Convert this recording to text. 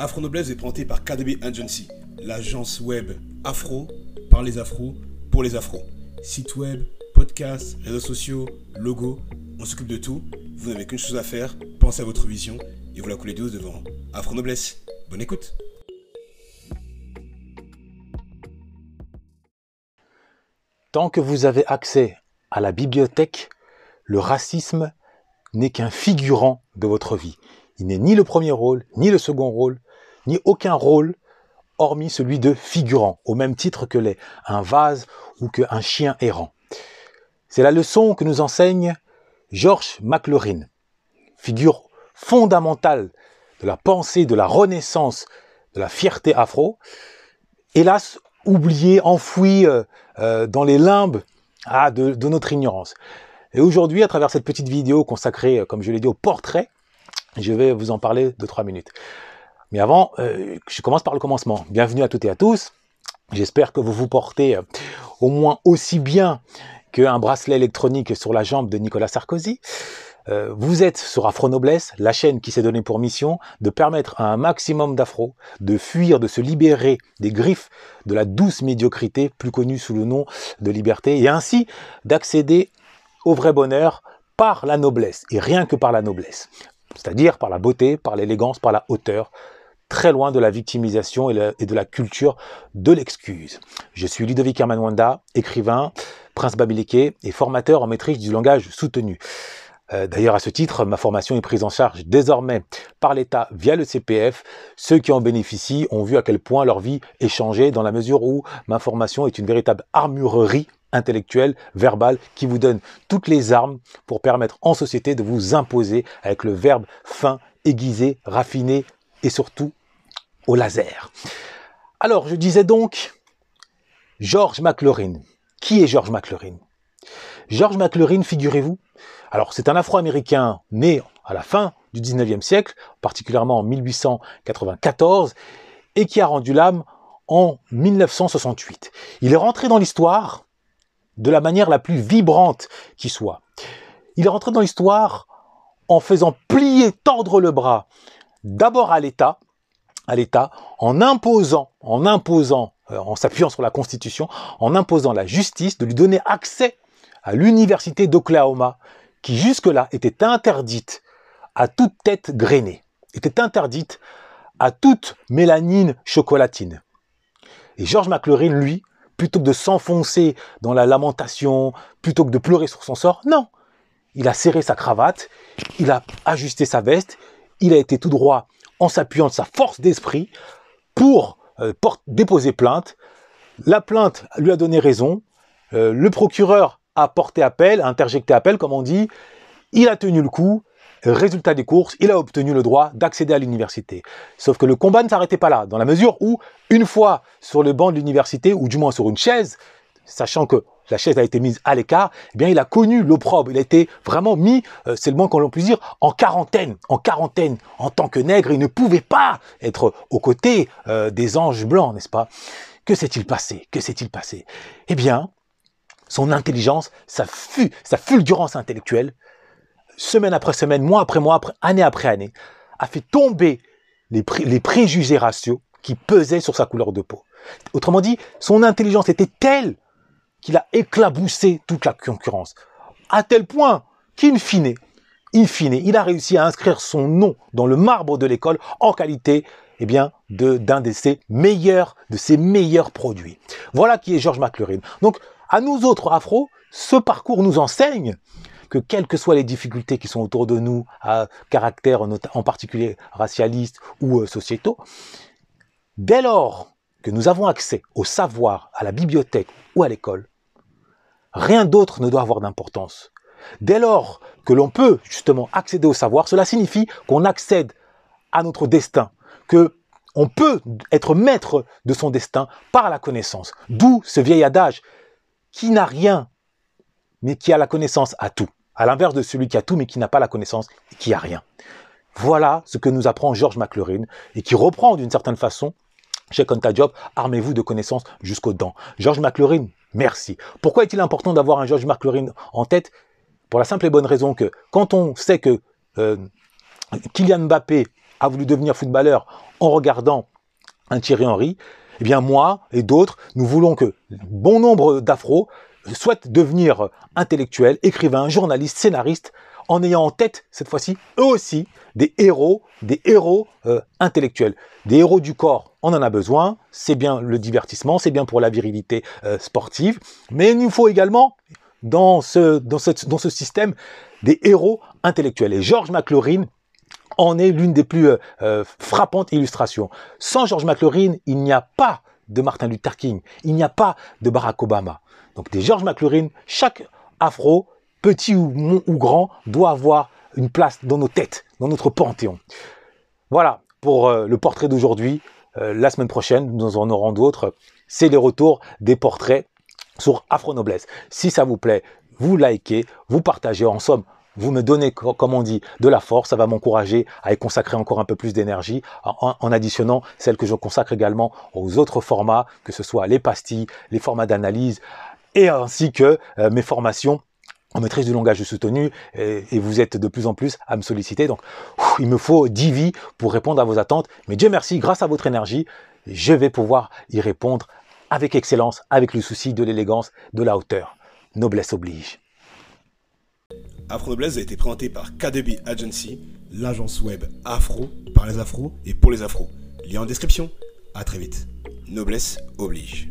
Afro Noblesse est présenté par KDB Agency, l'agence web afro par les afros pour les afros. Site web, podcast, réseaux sociaux, logo, on s'occupe de tout. Vous n'avez qu'une chose à faire, pensez à votre vision et vous la coulez douce devant Afro Noblesse. Bonne écoute. Tant que vous avez accès à la bibliothèque, le racisme n'est qu'un figurant de votre vie. Il n'est ni le premier rôle, ni le second rôle, ni aucun rôle hormis celui de figurant, au même titre que l'est un vase ou qu'un chien errant. C'est la leçon que nous enseigne George McLaurin, figure fondamentale de la pensée de la renaissance de la fierté afro, hélas oublié, enfoui euh, euh, dans les limbes ah, de, de, notre ignorance. Et aujourd'hui, à travers cette petite vidéo consacrée, comme je l'ai dit, au portrait, je vais vous en parler de trois minutes. Mais avant, euh, je commence par le commencement. Bienvenue à toutes et à tous. J'espère que vous vous portez euh, au moins aussi bien qu'un bracelet électronique sur la jambe de Nicolas Sarkozy. Euh, vous êtes sur Afro Noblesse, la chaîne qui s'est donnée pour mission de permettre à un maximum d'afro de fuir, de se libérer des griffes de la douce médiocrité, plus connue sous le nom de liberté, et ainsi d'accéder au vrai bonheur par la noblesse, et rien que par la noblesse. C'est-à-dire par la beauté, par l'élégance, par la hauteur, très loin de la victimisation et, de la culture de l'excuse. Je suis Ludovic Hermanwanda, écrivain, prince babiliqué et formateur en maîtrise du langage soutenu. Euh, d'ailleurs, à ce titre, ma formation est prise en charge désormais par l'État via le CPF. Ceux qui en bénéficient ont vu à quel point leur vie est changée dans la mesure où ma formation est une véritable armurerie intellectuelle, verbale, qui vous donne toutes les armes pour permettre en société de vous imposer avec le verbe fin, aiguisé, raffiné et surtout au laser. Alors, je disais donc, George McLaurin. Qui est George McLaurin? George McLaurin, figurez-vous, alors c'est un Afro-Américain né à la fin du 19e siècle, particulièrement en 1894, et qui a rendu l'âme en 1968. Il est rentré dans l'histoire de la manière la plus vibrante qui soit. Il est rentré dans l'histoire en faisant plier, tordre le bras, d'abord à l'État, à l'État en imposant, en imposant, euh, en s'appuyant sur la Constitution, en imposant la justice de lui donner accès à l'université d'Oklahoma, qui jusque-là était interdite à toute tête grainée, était interdite à toute mélanine chocolatine. Et George McLaurin, lui, plutôt que de s'enfoncer dans la lamentation, plutôt que de pleurer sur son sort, non. Il a serré sa cravate, il a ajusté sa veste, il a été tout droit en s'appuyant de sa force d'esprit pour euh, déposer plainte. La plainte lui a donné raison. Euh, le procureur a porté appel, a interjecté appel, comme on dit. Il a tenu le coup. Résultat des courses, il a obtenu le droit d'accéder à l'université. Sauf que le combat ne s'arrêtait pas là, dans la mesure où, une fois sur le banc de l'université, ou du moins sur une chaise, sachant que la chaise a été mise à l'écart, eh bien, il a connu l'opprobre. Il a été vraiment mis, euh, c'est le moins qu'on puisse dire, en quarantaine. En quarantaine, en tant que nègre, il ne pouvait pas être aux côtés euh, des anges blancs, n'est-ce pas? Que s'est-il passé? Que s'est-il passé? Eh bien, son intelligence, sa, fu sa fulgurance intellectuelle, semaine après semaine, mois après mois, année après année, a fait tomber les, les préjugés raciaux qui pesaient sur sa couleur de peau. Autrement dit, son intelligence était telle qu'il a éclaboussé toute la concurrence. À tel point qu'in fine, in fine, il a réussi à inscrire son nom dans le marbre de l'école en qualité eh bien, d'un de, ses meilleurs, de ses meilleurs produits. Voilà qui est George McLaurin. Donc, à nous autres afro, ce parcours nous enseigne que quelles que soient les difficultés qui sont autour de nous, à caractère en particulier racialiste ou euh, sociétaux, dès lors que nous avons accès au savoir, à la bibliothèque ou à l'école, rien d'autre ne doit avoir d'importance. Dès lors que l'on peut justement accéder au savoir, cela signifie qu'on accède à notre destin, que on peut être maître de son destin par la connaissance. D'où ce vieil adage qui n'a rien, mais qui a la connaissance à tout. À l'inverse de celui qui a tout, mais qui n'a pas la connaissance et qui a rien. Voilà ce que nous apprend George McLaurin et qui reprend d'une certaine façon chez Job, armez-vous de connaissances jusqu'aux dents. George McLaurin, merci. Pourquoi est-il important d'avoir un George McLaurin en tête? Pour la simple et bonne raison que quand on sait que euh, Kylian Mbappé a voulu devenir footballeur en regardant un Thierry Henry, eh bien moi et d'autres, nous voulons que bon nombre d'afros souhaitent devenir intellectuels, écrivains, journalistes, scénaristes, en ayant en tête, cette fois-ci, eux aussi, des héros, des héros euh, intellectuels, des héros du corps. On en a besoin, c'est bien le divertissement, c'est bien pour la virilité euh, sportive, mais il nous faut également, dans ce, dans, dans ce système, des héros intellectuels. Et George McLaurin en est l'une des plus euh, frappantes illustrations. Sans George McLaurin, il n'y a pas de Martin Luther King, il n'y a pas de Barack Obama. Donc des George McLaurin, chaque afro petit ou, grand, doit avoir une place dans nos têtes, dans notre panthéon. Voilà pour euh, le portrait d'aujourd'hui. Euh, la semaine prochaine, nous en aurons d'autres. C'est les retours des portraits sur Afro Noblesse. Si ça vous plaît, vous likez, vous partagez. En somme, vous me donnez, comme on dit, de la force. Ça va m'encourager à y consacrer encore un peu plus d'énergie en, additionnant celle que je consacre également aux autres formats, que ce soit les pastilles, les formats d'analyse et ainsi que euh, mes formations en maîtrise du langage soutenu et, vous êtes de plus en plus à me solliciter. Donc, il me faut 10 vies pour répondre à vos attentes. Mais Dieu merci, grâce à votre énergie, je vais pouvoir y répondre avec excellence, avec le souci de l'élégance, de la hauteur. Noblesse oblige. Afro Noblesse a été présenté par KDB Agency, l'agence web afro par les afros et pour les afros. Lien en description. À très vite. Noblesse oblige.